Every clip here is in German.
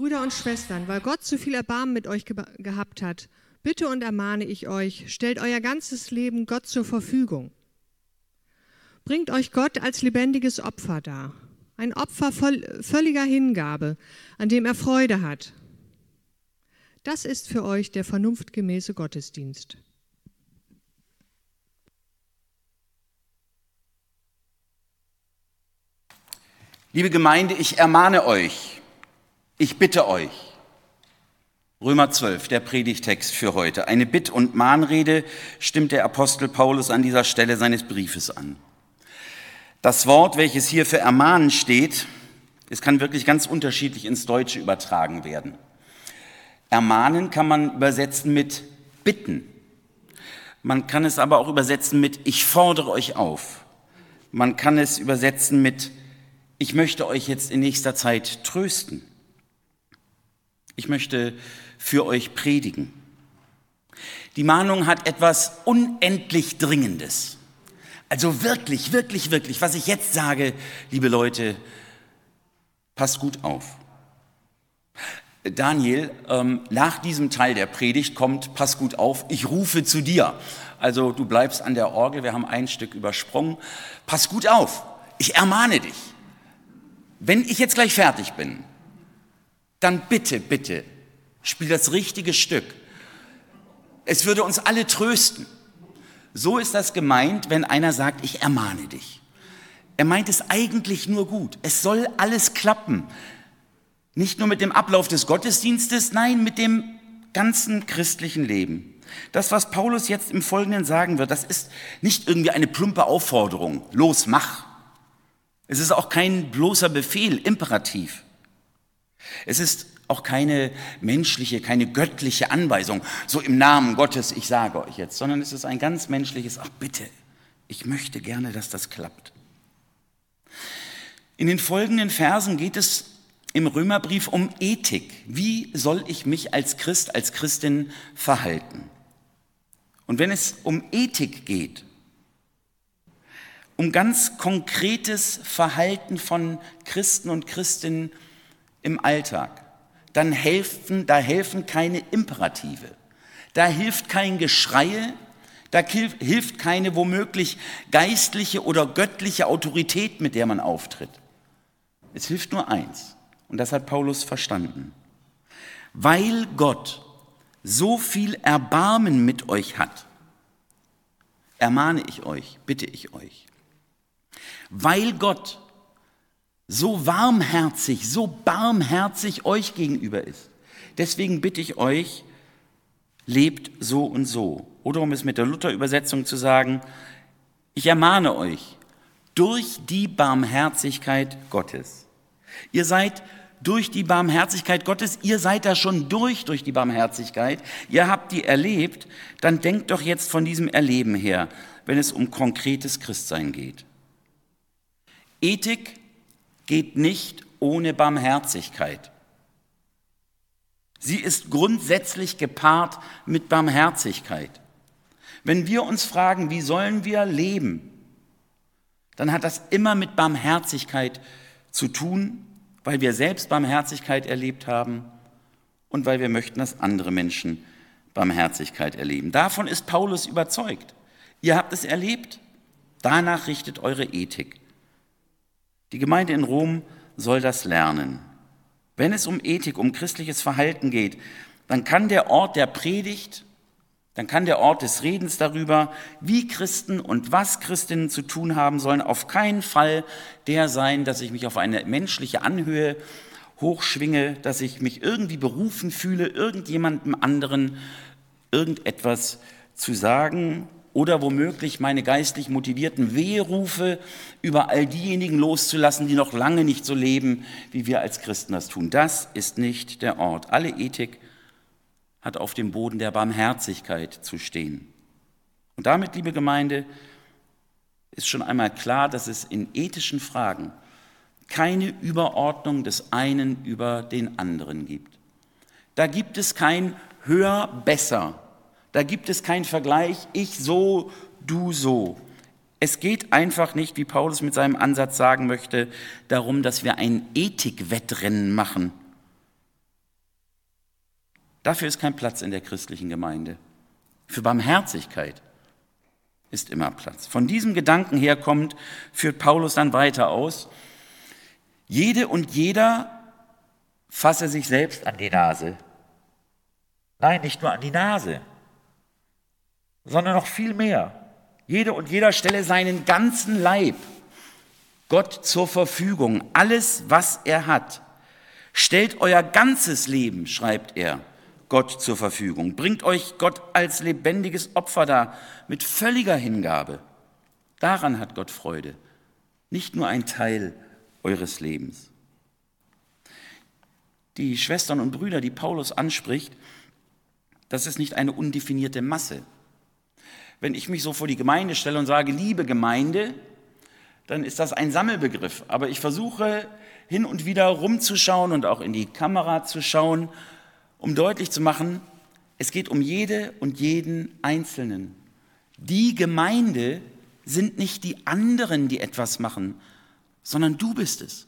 Brüder und Schwestern, weil Gott so viel Erbarmen mit euch ge gehabt hat, bitte und ermahne ich euch, stellt euer ganzes Leben Gott zur Verfügung. Bringt euch Gott als lebendiges Opfer dar, ein Opfer voll, völliger Hingabe, an dem er Freude hat. Das ist für euch der vernunftgemäße Gottesdienst. Liebe Gemeinde, ich ermahne euch, ich bitte euch. Römer 12, der Predigtext für heute. Eine Bitt- und Mahnrede stimmt der Apostel Paulus an dieser Stelle seines Briefes an. Das Wort, welches hier für ermahnen steht, es kann wirklich ganz unterschiedlich ins Deutsche übertragen werden. Ermahnen kann man übersetzen mit bitten. Man kann es aber auch übersetzen mit ich fordere euch auf. Man kann es übersetzen mit ich möchte euch jetzt in nächster Zeit trösten. Ich möchte für euch predigen. Die Mahnung hat etwas unendlich Dringendes. Also wirklich, wirklich, wirklich, was ich jetzt sage, liebe Leute, passt gut auf. Daniel, ähm, nach diesem Teil der Predigt kommt, pass gut auf, ich rufe zu dir. Also du bleibst an der Orgel, wir haben ein Stück übersprungen. Pass gut auf, ich ermahne dich. Wenn ich jetzt gleich fertig bin, dann bitte, bitte, spiel das richtige Stück. Es würde uns alle trösten. So ist das gemeint, wenn einer sagt, ich ermahne dich. Er meint es eigentlich nur gut. Es soll alles klappen. Nicht nur mit dem Ablauf des Gottesdienstes, nein, mit dem ganzen christlichen Leben. Das, was Paulus jetzt im Folgenden sagen wird, das ist nicht irgendwie eine plumpe Aufforderung. Los, mach. Es ist auch kein bloßer Befehl, Imperativ. Es ist auch keine menschliche, keine göttliche Anweisung, so im Namen Gottes, ich sage euch jetzt, sondern es ist ein ganz menschliches, ach bitte, ich möchte gerne, dass das klappt. In den folgenden Versen geht es im Römerbrief um Ethik. Wie soll ich mich als Christ, als Christin verhalten? Und wenn es um Ethik geht, um ganz konkretes Verhalten von Christen und Christinnen im Alltag, dann helfen, da helfen keine Imperative. Da hilft kein Geschreie, da hilft keine womöglich geistliche oder göttliche Autorität, mit der man auftritt. Es hilft nur eins. Und das hat Paulus verstanden. Weil Gott so viel Erbarmen mit euch hat, ermahne ich euch, bitte ich euch, weil Gott so warmherzig, so barmherzig euch gegenüber ist. Deswegen bitte ich euch, lebt so und so. Oder um es mit der Luther-Übersetzung zu sagen, ich ermahne euch durch die Barmherzigkeit Gottes. Ihr seid durch die Barmherzigkeit Gottes, ihr seid da schon durch durch die Barmherzigkeit, ihr habt die erlebt, dann denkt doch jetzt von diesem Erleben her, wenn es um konkretes Christsein geht. Ethik geht nicht ohne Barmherzigkeit. Sie ist grundsätzlich gepaart mit Barmherzigkeit. Wenn wir uns fragen, wie sollen wir leben, dann hat das immer mit Barmherzigkeit zu tun, weil wir selbst Barmherzigkeit erlebt haben und weil wir möchten, dass andere Menschen Barmherzigkeit erleben. Davon ist Paulus überzeugt. Ihr habt es erlebt, danach richtet eure Ethik. Die Gemeinde in Rom soll das lernen. Wenn es um Ethik, um christliches Verhalten geht, dann kann der Ort der Predigt, dann kann der Ort des Redens darüber, wie Christen und was Christinnen zu tun haben sollen, auf keinen Fall der sein, dass ich mich auf eine menschliche Anhöhe hochschwinge, dass ich mich irgendwie berufen fühle, irgendjemandem anderen irgendetwas zu sagen oder womöglich meine geistlich motivierten Wehrufe über all diejenigen loszulassen, die noch lange nicht so leben, wie wir als Christen das tun. Das ist nicht der Ort. Alle Ethik hat auf dem Boden der Barmherzigkeit zu stehen. Und damit, liebe Gemeinde, ist schon einmal klar, dass es in ethischen Fragen keine Überordnung des einen über den anderen gibt. Da gibt es kein höher, besser, da gibt es keinen Vergleich, ich so, du so. Es geht einfach nicht, wie Paulus mit seinem Ansatz sagen möchte, darum, dass wir ein Ethikwettrennen machen, Dafür ist kein Platz in der christlichen Gemeinde. Für Barmherzigkeit ist immer Platz. Von diesem Gedanken her kommt, führt Paulus dann weiter aus. Jede und jeder fasse sich selbst an die Nase. Nein, nicht nur an die Nase, sondern noch viel mehr. Jede und jeder stelle seinen ganzen Leib Gott zur Verfügung, alles, was er hat. Stellt euer ganzes Leben, schreibt er, Gott zur Verfügung. Bringt euch Gott als lebendiges Opfer dar, mit völliger Hingabe. Daran hat Gott Freude, nicht nur ein Teil eures Lebens. Die Schwestern und Brüder, die Paulus anspricht, das ist nicht eine undefinierte Masse. Wenn ich mich so vor die Gemeinde stelle und sage, liebe Gemeinde, dann ist das ein Sammelbegriff. Aber ich versuche hin und wieder rumzuschauen und auch in die Kamera zu schauen, um deutlich zu machen, es geht um jede und jeden Einzelnen. Die Gemeinde sind nicht die anderen, die etwas machen, sondern du bist es.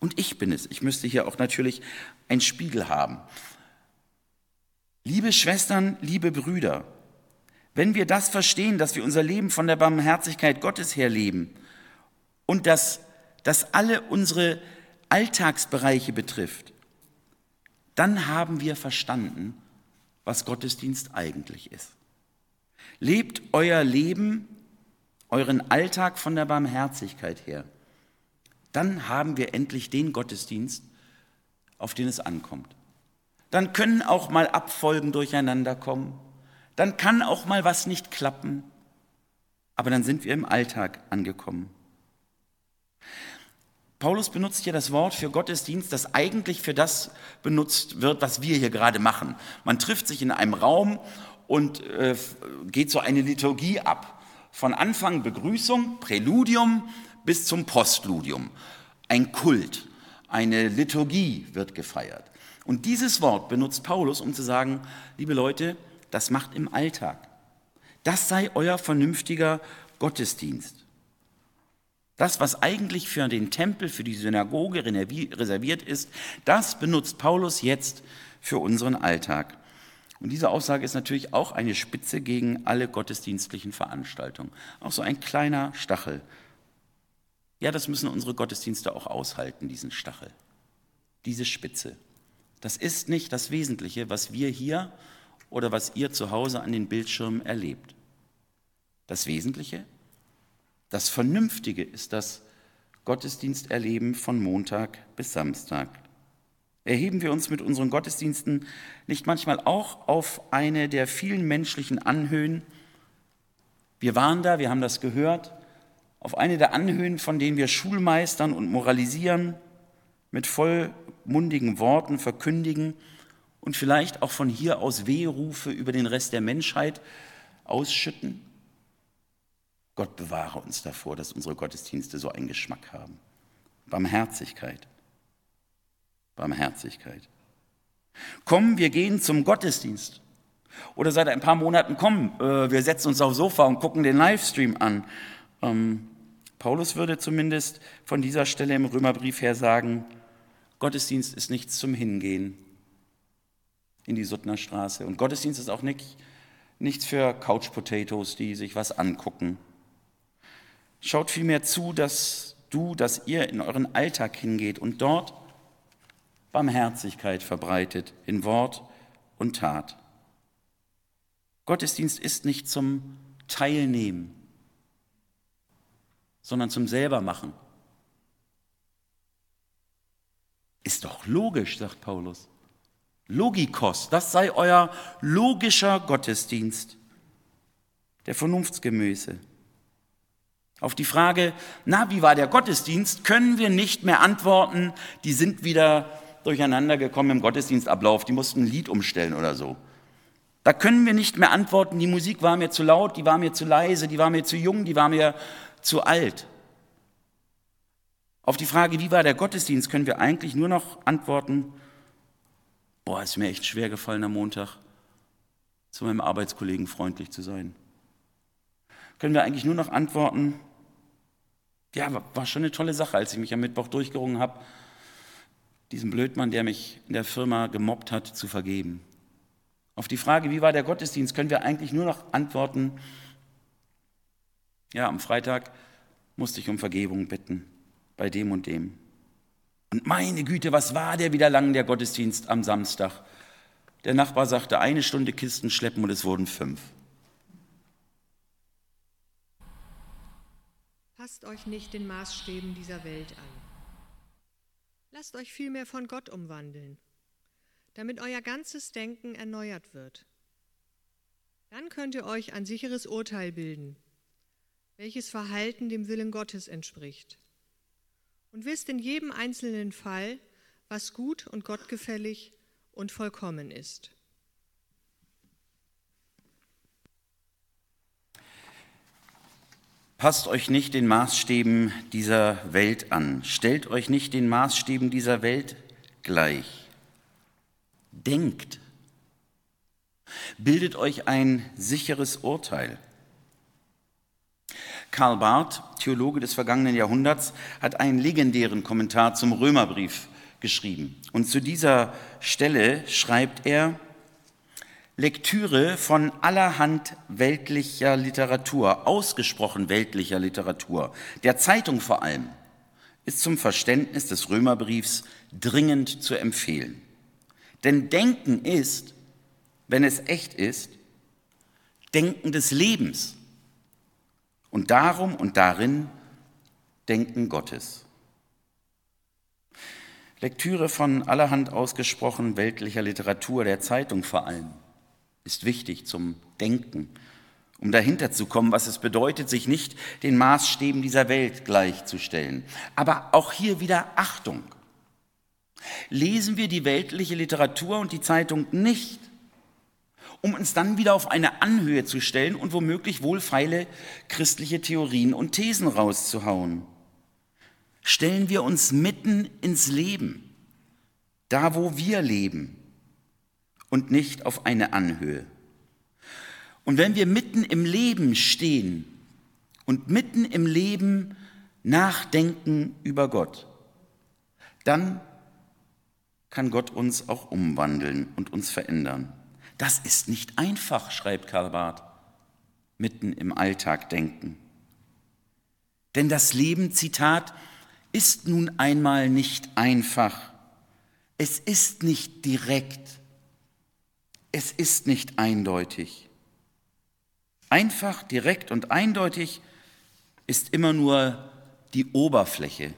Und ich bin es. Ich müsste hier auch natürlich einen Spiegel haben. Liebe Schwestern, liebe Brüder, wenn wir das verstehen, dass wir unser Leben von der Barmherzigkeit Gottes her leben und dass das alle unsere Alltagsbereiche betrifft, dann haben wir verstanden, was Gottesdienst eigentlich ist. Lebt euer Leben, euren Alltag von der Barmherzigkeit her. Dann haben wir endlich den Gottesdienst, auf den es ankommt. Dann können auch mal Abfolgen durcheinander kommen dann kann auch mal was nicht klappen, aber dann sind wir im Alltag angekommen. Paulus benutzt hier das Wort für Gottesdienst, das eigentlich für das benutzt wird, was wir hier gerade machen. Man trifft sich in einem Raum und äh, geht so eine Liturgie ab. Von Anfang Begrüßung, Präludium bis zum Postludium. Ein Kult, eine Liturgie wird gefeiert. Und dieses Wort benutzt Paulus, um zu sagen, liebe Leute, das macht im Alltag. Das sei euer vernünftiger Gottesdienst. Das, was eigentlich für den Tempel, für die Synagoge reserviert ist, das benutzt Paulus jetzt für unseren Alltag. Und diese Aussage ist natürlich auch eine Spitze gegen alle gottesdienstlichen Veranstaltungen. Auch so ein kleiner Stachel. Ja, das müssen unsere Gottesdienste auch aushalten, diesen Stachel, diese Spitze. Das ist nicht das Wesentliche, was wir hier oder was ihr zu Hause an den Bildschirmen erlebt. Das Wesentliche, das Vernünftige ist das Gottesdiensterleben von Montag bis Samstag. Erheben wir uns mit unseren Gottesdiensten nicht manchmal auch auf eine der vielen menschlichen Anhöhen? Wir waren da, wir haben das gehört, auf eine der Anhöhen, von denen wir Schulmeistern und moralisieren, mit vollmundigen Worten verkündigen, und vielleicht auch von hier aus Wehrufe über den Rest der Menschheit ausschütten? Gott bewahre uns davor, dass unsere Gottesdienste so einen Geschmack haben. Barmherzigkeit. Barmherzigkeit. Komm, wir gehen zum Gottesdienst. Oder seit ein paar Monaten, komm, äh, wir setzen uns aufs Sofa und gucken den Livestream an. Ähm, Paulus würde zumindest von dieser Stelle im Römerbrief her sagen, Gottesdienst ist nichts zum Hingehen, in die Suttner Straße. Und Gottesdienst ist auch nicht, nichts für Couch Potatoes, die sich was angucken. Schaut vielmehr zu, dass du, dass ihr in euren Alltag hingeht und dort Barmherzigkeit verbreitet in Wort und Tat. Gottesdienst ist nicht zum Teilnehmen, sondern zum Selbermachen. Ist doch logisch, sagt Paulus. Logikos, das sei euer logischer Gottesdienst, der Vernunftsgemüse. Auf die Frage, na, wie war der Gottesdienst, können wir nicht mehr antworten, die sind wieder durcheinander gekommen im Gottesdienstablauf, die mussten ein Lied umstellen oder so. Da können wir nicht mehr antworten, die Musik war mir zu laut, die war mir zu leise, die war mir zu jung, die war mir zu alt. Auf die Frage, wie war der Gottesdienst, können wir eigentlich nur noch antworten, Boah, ist mir echt schwer gefallen am Montag, zu meinem Arbeitskollegen freundlich zu sein. Können wir eigentlich nur noch antworten, ja, war schon eine tolle Sache, als ich mich am Mittwoch durchgerungen habe, diesem Blödmann, der mich in der Firma gemobbt hat, zu vergeben. Auf die Frage, wie war der Gottesdienst, können wir eigentlich nur noch antworten, ja, am Freitag musste ich um Vergebung bitten, bei dem und dem. Und meine Güte, was war der wieder lang, der Gottesdienst am Samstag? Der Nachbar sagte, eine Stunde Kisten schleppen und es wurden fünf. Passt euch nicht den Maßstäben dieser Welt an. Lasst euch vielmehr von Gott umwandeln, damit euer ganzes Denken erneuert wird. Dann könnt ihr euch ein sicheres Urteil bilden welches Verhalten dem Willen Gottes entspricht. Und wisst in jedem einzelnen Fall, was gut und gottgefällig und vollkommen ist. Passt euch nicht den Maßstäben dieser Welt an, stellt euch nicht den Maßstäben dieser Welt gleich. Denkt, bildet euch ein sicheres Urteil. Karl Barth, Theologe des vergangenen Jahrhunderts, hat einen legendären Kommentar zum Römerbrief geschrieben. Und zu dieser Stelle schreibt er, Lektüre von allerhand weltlicher Literatur, ausgesprochen weltlicher Literatur, der Zeitung vor allem, ist zum Verständnis des Römerbriefs dringend zu empfehlen. Denn Denken ist, wenn es echt ist, Denken des Lebens und darum und darin Denken Gottes. Lektüre von allerhand ausgesprochen weltlicher Literatur, der Zeitung vor allem, ist wichtig zum Denken, um dahinter zu kommen, was es bedeutet, sich nicht den Maßstäben dieser Welt gleichzustellen. Aber auch hier wieder Achtung. Lesen wir die weltliche Literatur und die Zeitung nicht, um uns dann wieder auf eine Anhöhe zu stellen und womöglich wohlfeile christliche Theorien und Thesen rauszuhauen. Stellen wir uns mitten ins Leben, da wo wir leben und nicht auf eine Anhöhe. Und wenn wir mitten im Leben stehen und mitten im Leben nachdenken über Gott, dann kann Gott uns auch umwandeln und uns verändern. Das ist nicht einfach, schreibt Karl Barth, mitten im Alltag denken. Denn das Leben, Zitat, ist nun einmal nicht einfach. Es ist nicht direkt. Es ist nicht eindeutig. Einfach, direkt und eindeutig ist immer nur die Oberfläche.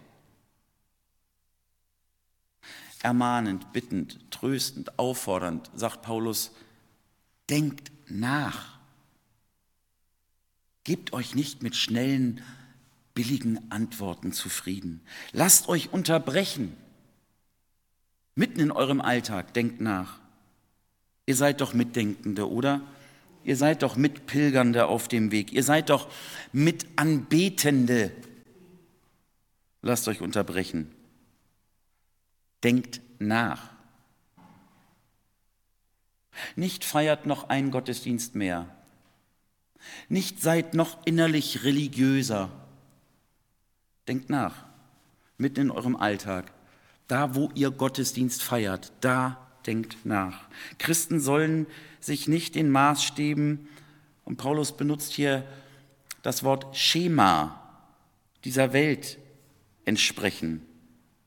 Ermahnend, bittend, tröstend, auffordernd, sagt Paulus, Denkt nach. Gebt euch nicht mit schnellen, billigen Antworten zufrieden. Lasst euch unterbrechen. Mitten in eurem Alltag, denkt nach. Ihr seid doch Mitdenkende, oder? Ihr seid doch Mitpilgernde auf dem Weg. Ihr seid doch Mitanbetende. Lasst euch unterbrechen. Denkt nach. Nicht feiert noch einen Gottesdienst mehr. Nicht seid noch innerlich religiöser. Denkt nach, mitten in eurem Alltag. Da, wo ihr Gottesdienst feiert, da denkt nach. Christen sollen sich nicht den Maßstäben, und Paulus benutzt hier das Wort Schema dieser Welt entsprechen.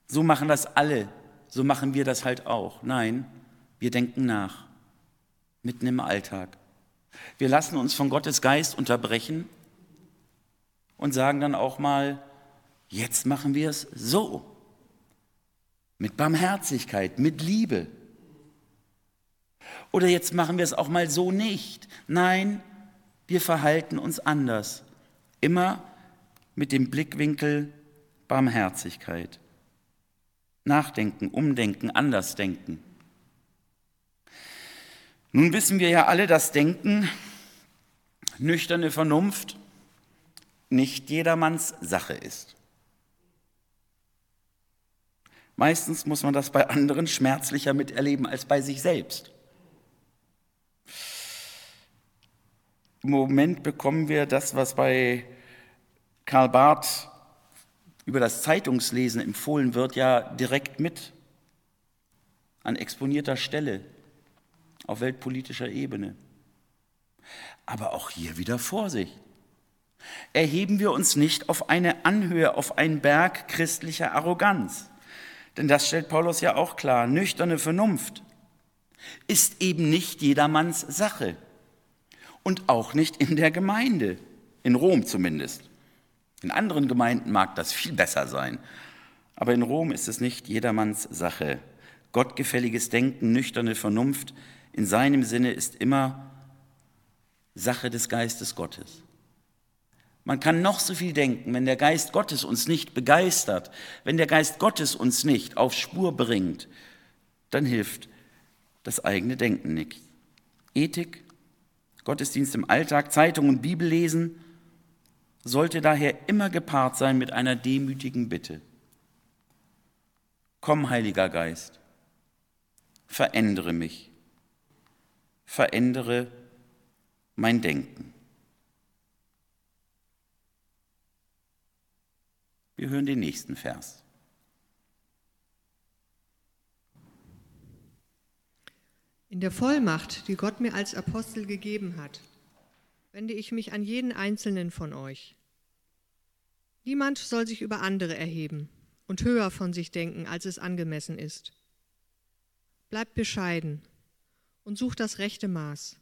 So machen das alle, so machen wir das halt auch. Nein, wir denken nach mitten im Alltag. Wir lassen uns von Gottes Geist unterbrechen und sagen dann auch mal, jetzt machen wir es so. Mit Barmherzigkeit, mit Liebe. Oder jetzt machen wir es auch mal so nicht. Nein, wir verhalten uns anders. Immer mit dem Blickwinkel Barmherzigkeit. Nachdenken, umdenken, anders denken. Nun wissen wir ja alle, dass Denken, nüchterne Vernunft nicht jedermanns Sache ist. Meistens muss man das bei anderen schmerzlicher miterleben als bei sich selbst. Im Moment bekommen wir das, was bei Karl Barth über das Zeitungslesen empfohlen wird, ja direkt mit an exponierter Stelle auf weltpolitischer Ebene. Aber auch hier wieder Vorsicht. Erheben wir uns nicht auf eine Anhöhe, auf einen Berg christlicher Arroganz. Denn das stellt Paulus ja auch klar. Nüchterne Vernunft ist eben nicht jedermanns Sache. Und auch nicht in der Gemeinde, in Rom zumindest. In anderen Gemeinden mag das viel besser sein. Aber in Rom ist es nicht jedermanns Sache. Gottgefälliges Denken, nüchterne Vernunft in seinem Sinne ist immer Sache des Geistes Gottes. Man kann noch so viel denken, wenn der Geist Gottes uns nicht begeistert, wenn der Geist Gottes uns nicht auf Spur bringt, dann hilft das eigene Denken nicht. Ethik, Gottesdienst im Alltag, Zeitung und Bibel lesen sollte daher immer gepaart sein mit einer demütigen Bitte. Komm, Heiliger Geist, verändere mich, verändere mein Denken. Wir hören den nächsten Vers. In der Vollmacht, die Gott mir als Apostel gegeben hat, wende ich mich an jeden einzelnen von euch. Niemand soll sich über andere erheben und höher von sich denken, als es angemessen ist. Bleibt bescheiden und sucht das rechte Maß.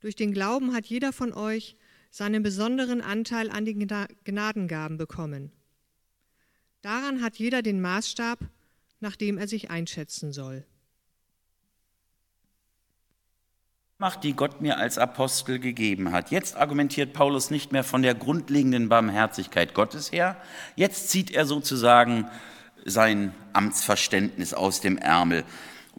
Durch den Glauben hat jeder von euch seinen besonderen Anteil an den Gnadengaben bekommen. Daran hat jeder den Maßstab, nach dem er sich einschätzen soll. Macht, die Gott mir als Apostel gegeben hat. Jetzt argumentiert Paulus nicht mehr von der grundlegenden Barmherzigkeit Gottes her. Jetzt zieht er sozusagen sein Amtsverständnis aus dem Ärmel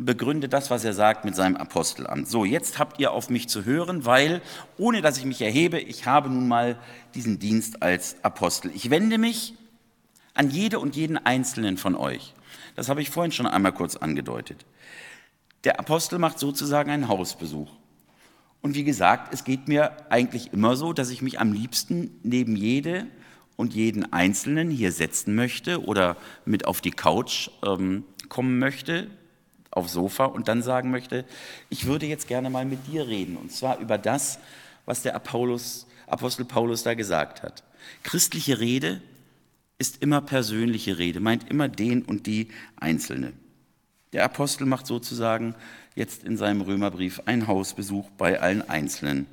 begründet das, was er sagt, mit seinem Apostelamt. So, jetzt habt ihr auf mich zu hören, weil, ohne dass ich mich erhebe, ich habe nun mal diesen Dienst als Apostel. Ich wende mich an jede und jeden Einzelnen von euch. Das habe ich vorhin schon einmal kurz angedeutet. Der Apostel macht sozusagen einen Hausbesuch. Und wie gesagt, es geht mir eigentlich immer so, dass ich mich am liebsten neben jede und jeden Einzelnen hier setzen möchte oder mit auf die Couch ähm, kommen möchte, aufs Sofa und dann sagen möchte, ich würde jetzt gerne mal mit dir reden. Und zwar über das, was der Apollos, Apostel Paulus da gesagt hat. Christliche Rede ist immer persönliche Rede, meint immer den und die Einzelne. Der Apostel macht sozusagen jetzt in seinem Römerbrief einen Hausbesuch bei allen Einzelnen.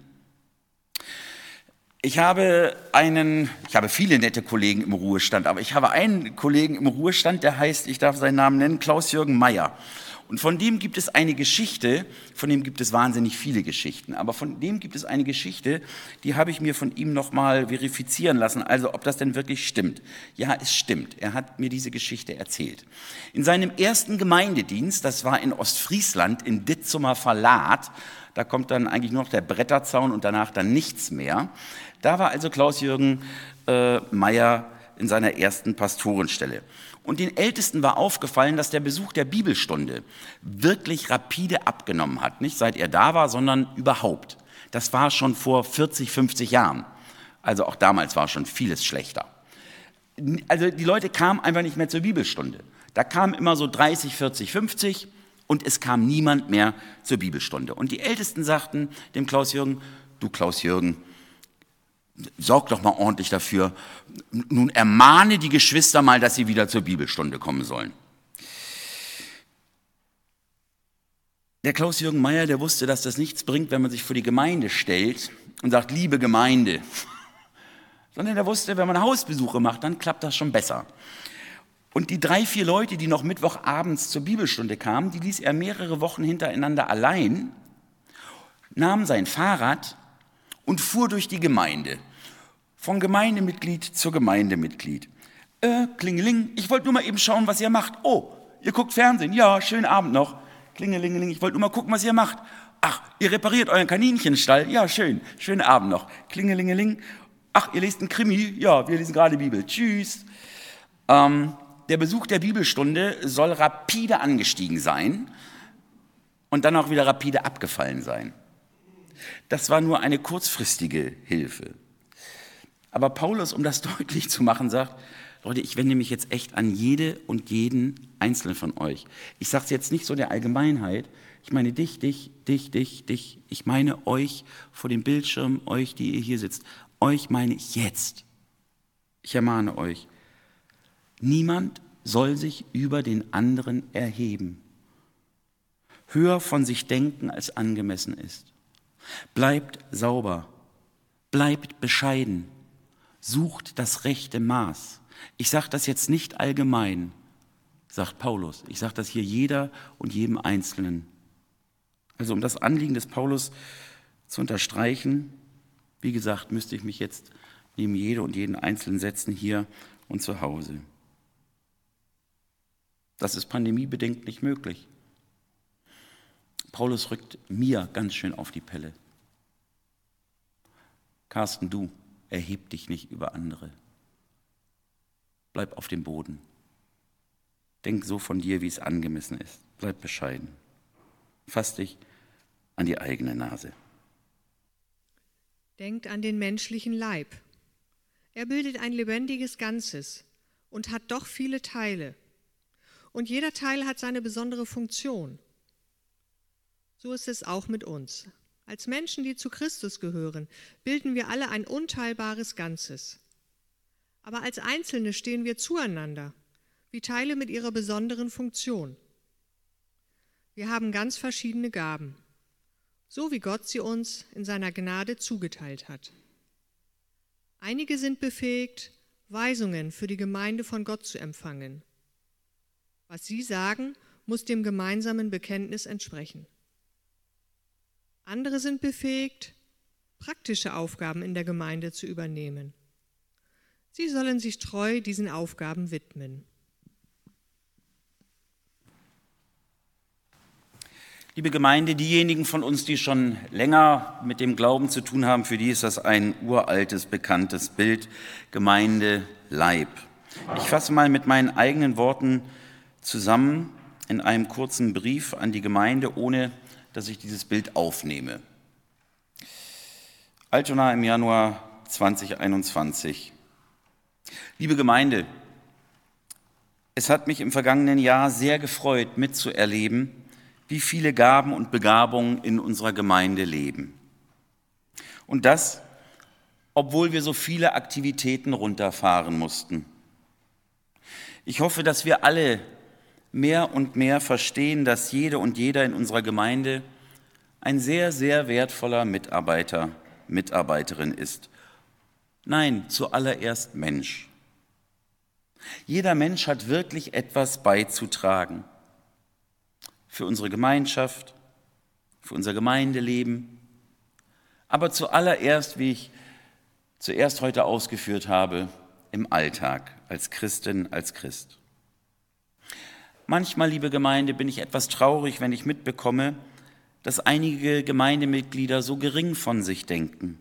Ich habe einen, ich habe viele nette Kollegen im Ruhestand, aber ich habe einen Kollegen im Ruhestand, der heißt, ich darf seinen Namen nennen, Klaus-Jürgen Meyer. Und von dem gibt es eine Geschichte, von dem gibt es wahnsinnig viele Geschichten, aber von dem gibt es eine Geschichte, die habe ich mir von ihm nochmal verifizieren lassen, also ob das denn wirklich stimmt. Ja, es stimmt. Er hat mir diese Geschichte erzählt. In seinem ersten Gemeindedienst, das war in Ostfriesland, in Ditzumer Verlat, da kommt dann eigentlich nur noch der Bretterzaun und danach dann nichts mehr. Da war also Klaus-Jürgen äh, Meyer in seiner ersten Pastorenstelle. Und den Ältesten war aufgefallen, dass der Besuch der Bibelstunde wirklich rapide abgenommen hat. Nicht seit er da war, sondern überhaupt. Das war schon vor 40, 50 Jahren. Also auch damals war schon vieles schlechter. Also die Leute kamen einfach nicht mehr zur Bibelstunde. Da kamen immer so 30, 40, 50 und es kam niemand mehr zur Bibelstunde. Und die Ältesten sagten dem Klaus-Jürgen, du Klaus-Jürgen, sorg doch mal ordentlich dafür. Nun ermahne die Geschwister mal, dass sie wieder zur Bibelstunde kommen sollen. Der Klaus-Jürgen Meyer, der wusste, dass das nichts bringt, wenn man sich vor die Gemeinde stellt und sagt, liebe Gemeinde. Sondern er wusste, wenn man Hausbesuche macht, dann klappt das schon besser. Und die drei, vier Leute, die noch Mittwochabends zur Bibelstunde kamen, die ließ er mehrere Wochen hintereinander allein, nahm sein Fahrrad und fuhr durch die Gemeinde von Gemeindemitglied zu Gemeindemitglied. Äh, Klingeling, ich wollte nur mal eben schauen, was ihr macht. Oh, ihr guckt Fernsehen. Ja, schönen Abend noch. Klingelingeling, ich wollte nur mal gucken, was ihr macht. Ach, ihr repariert euren Kaninchenstall. Ja, schön. Schönen Abend noch. Klingelingeling. Ach, ihr lest einen Krimi. Ja, wir lesen gerade Bibel. Tschüss. Ähm, der Besuch der Bibelstunde soll rapide angestiegen sein und dann auch wieder rapide abgefallen sein. Das war nur eine kurzfristige Hilfe. Aber Paulus, um das deutlich zu machen, sagt, Leute, ich wende mich jetzt echt an jede und jeden Einzelnen von euch. Ich sage es jetzt nicht so der Allgemeinheit. Ich meine dich, dich, dich, dich, dich. Ich meine euch vor dem Bildschirm, euch, die ihr hier sitzt. Euch meine ich jetzt. Ich ermahne euch. Niemand soll sich über den anderen erheben, höher von sich denken, als angemessen ist. Bleibt sauber, bleibt bescheiden, sucht das rechte Maß. Ich sage das jetzt nicht allgemein, sagt Paulus. Ich sage das hier jeder und jedem Einzelnen. Also um das Anliegen des Paulus zu unterstreichen, wie gesagt, müsste ich mich jetzt neben jede und jeden Einzelnen setzen, hier und zu Hause. Das ist pandemiebedingt nicht möglich. Paulus rückt mir ganz schön auf die Pelle. Carsten, du, erheb dich nicht über andere. Bleib auf dem Boden. Denk so von dir, wie es angemessen ist. Bleib bescheiden. Fass dich an die eigene Nase. Denkt an den menschlichen Leib. Er bildet ein lebendiges Ganzes und hat doch viele Teile. Und jeder Teil hat seine besondere Funktion. So ist es auch mit uns. Als Menschen, die zu Christus gehören, bilden wir alle ein unteilbares Ganzes. Aber als Einzelne stehen wir zueinander, wie Teile mit ihrer besonderen Funktion. Wir haben ganz verschiedene Gaben, so wie Gott sie uns in seiner Gnade zugeteilt hat. Einige sind befähigt, Weisungen für die Gemeinde von Gott zu empfangen. Was sie sagen, muss dem gemeinsamen Bekenntnis entsprechen. Andere sind befähigt, praktische Aufgaben in der Gemeinde zu übernehmen. Sie sollen sich treu diesen Aufgaben widmen. Liebe Gemeinde, diejenigen von uns, die schon länger mit dem Glauben zu tun haben, für die ist das ein uraltes, bekanntes Bild, Gemeinde, Leib. Ich fasse mal mit meinen eigenen Worten zusammen in einem kurzen Brief an die Gemeinde, ohne dass ich dieses Bild aufnehme. Altona im Januar 2021. Liebe Gemeinde, es hat mich im vergangenen Jahr sehr gefreut, mitzuerleben, wie viele Gaben und Begabungen in unserer Gemeinde leben. Und das, obwohl wir so viele Aktivitäten runterfahren mussten. Ich hoffe, dass wir alle mehr und mehr verstehen, dass jede und jeder in unserer Gemeinde ein sehr, sehr wertvoller Mitarbeiter, Mitarbeiterin ist. Nein, zuallererst Mensch. Jeder Mensch hat wirklich etwas beizutragen für unsere Gemeinschaft, für unser Gemeindeleben, aber zuallererst, wie ich zuerst heute ausgeführt habe, im Alltag als Christin, als Christ. Manchmal, liebe Gemeinde, bin ich etwas traurig, wenn ich mitbekomme, dass einige Gemeindemitglieder so gering von sich denken.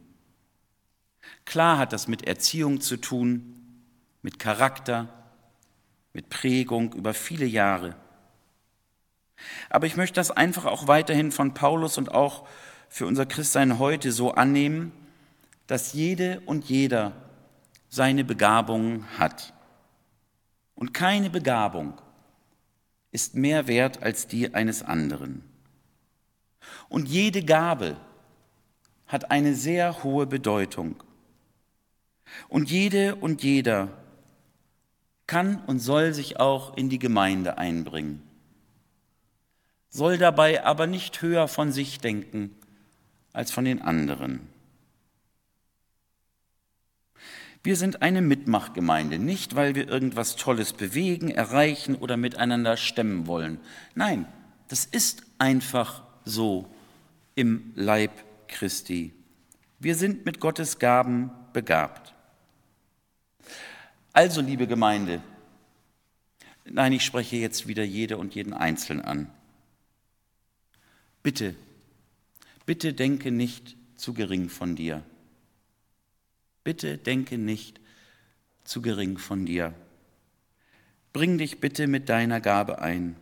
Klar hat das mit Erziehung zu tun, mit Charakter, mit Prägung über viele Jahre. Aber ich möchte das einfach auch weiterhin von Paulus und auch für unser Christsein heute so annehmen, dass jede und jeder seine Begabungen hat. Und keine Begabung ist mehr wert als die eines anderen. Und jede Gabe hat eine sehr hohe Bedeutung. Und jede und jeder kann und soll sich auch in die Gemeinde einbringen, soll dabei aber nicht höher von sich denken als von den anderen. Wir sind eine Mitmachgemeinde, nicht weil wir irgendwas Tolles bewegen, erreichen oder miteinander stemmen wollen. Nein, das ist einfach so im Leib Christi. Wir sind mit Gottes Gaben begabt. Also, liebe Gemeinde, nein, ich spreche jetzt wieder jede und jeden Einzelnen an. Bitte, bitte denke nicht zu gering von dir. Bitte denke nicht zu gering von dir. Bring dich bitte mit deiner Gabe ein.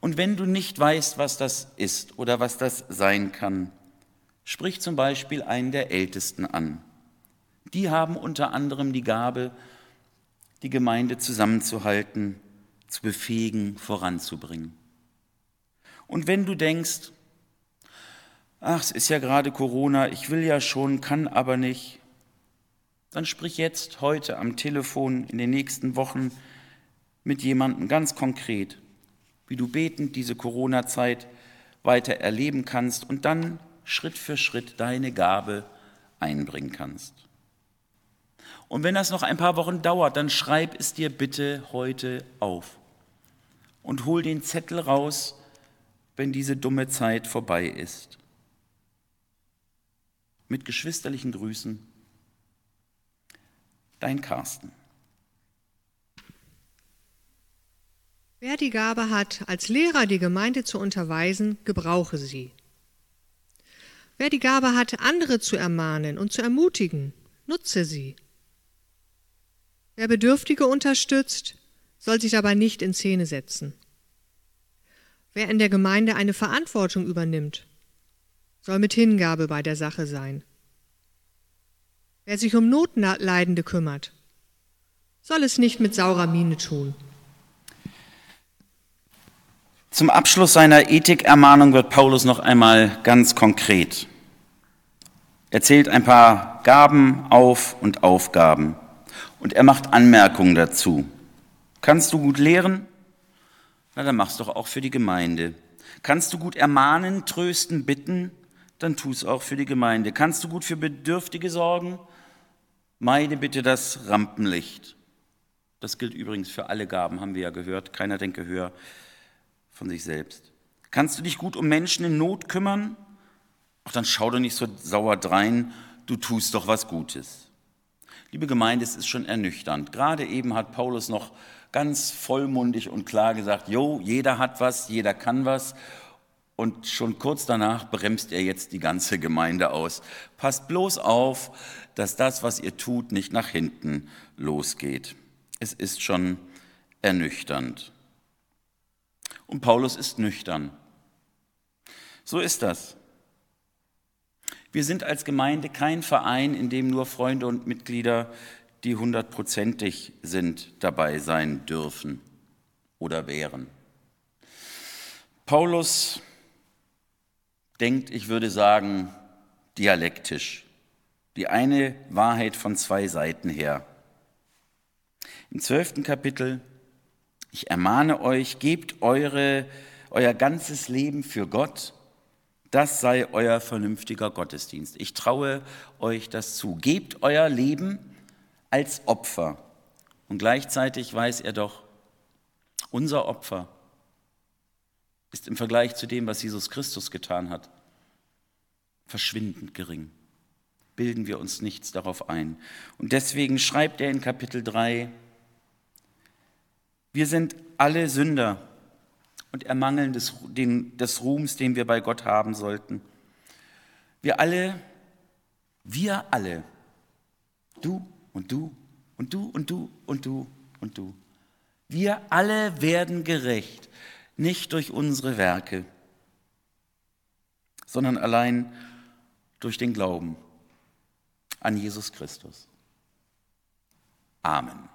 Und wenn du nicht weißt, was das ist oder was das sein kann, sprich zum Beispiel einen der Ältesten an. Die haben unter anderem die Gabe, die Gemeinde zusammenzuhalten, zu befähigen, voranzubringen. Und wenn du denkst, ach, es ist ja gerade Corona, ich will ja schon, kann aber nicht, dann sprich jetzt, heute am Telefon, in den nächsten Wochen mit jemandem ganz konkret, wie du betend diese Corona-Zeit weiter erleben kannst und dann Schritt für Schritt deine Gabe einbringen kannst. Und wenn das noch ein paar Wochen dauert, dann schreib es dir bitte heute auf und hol den Zettel raus, wenn diese dumme Zeit vorbei ist. Mit geschwisterlichen Grüßen, dein Carsten. Wer die Gabe hat, als Lehrer die Gemeinde zu unterweisen, gebrauche sie. Wer die Gabe hat, andere zu ermahnen und zu ermutigen, nutze sie. Wer Bedürftige unterstützt, soll sich dabei nicht in Szene setzen. Wer in der Gemeinde eine Verantwortung übernimmt, soll mit Hingabe bei der Sache sein. Wer sich um Notleidende kümmert, soll es nicht mit saurer Miene tun. Zum Abschluss seiner Ethikermahnung wird Paulus noch einmal ganz konkret. Er zählt ein paar Gaben auf und Aufgaben und er macht Anmerkungen dazu. Kannst du gut lehren? Na, dann mach's doch auch für die Gemeinde. Kannst du gut ermahnen, trösten, bitten? Dann tu es auch für die Gemeinde. Kannst du gut für Bedürftige sorgen? Meide bitte das Rampenlicht. Das gilt übrigens für alle Gaben, haben wir ja gehört. Keiner denke höher von sich selbst. Kannst du dich gut um Menschen in Not kümmern? Ach, dann schau doch nicht so sauer drein, du tust doch was Gutes. Liebe Gemeinde, es ist schon ernüchternd. Gerade eben hat Paulus noch ganz vollmundig und klar gesagt, jo, jeder hat was, jeder kann was. Und schon kurz danach bremst er jetzt die ganze Gemeinde aus. Passt bloß auf, dass das, was ihr tut, nicht nach hinten losgeht. Es ist schon ernüchternd. Und Paulus ist nüchtern. So ist das. Wir sind als Gemeinde kein Verein, in dem nur Freunde und Mitglieder die hundertprozentig sind, dabei sein dürfen oder wären. Paulus denkt, ich würde sagen, dialektisch. Die eine Wahrheit von zwei Seiten her. Im zwölften Kapitel, ich ermahne euch, gebt eure, euer ganzes Leben für Gott. Das sei euer vernünftiger Gottesdienst. Ich traue euch das zu. Gebt euer Leben als Opfer. Und gleichzeitig weiß er doch, unser Opfer ist im Vergleich zu dem, was Jesus Christus getan hat, verschwindend gering. Bilden wir uns nichts darauf ein. Und deswegen schreibt er in Kapitel 3, wir sind alle Sünder und ermangeln des, den, des Ruhms, den wir bei Gott haben sollten. Wir alle, wir alle, du und du und du und du und du und du. Wir alle werden gerecht, nicht durch unsere Werke, sondern allein durch den Glauben an Jesus Christus. Amen.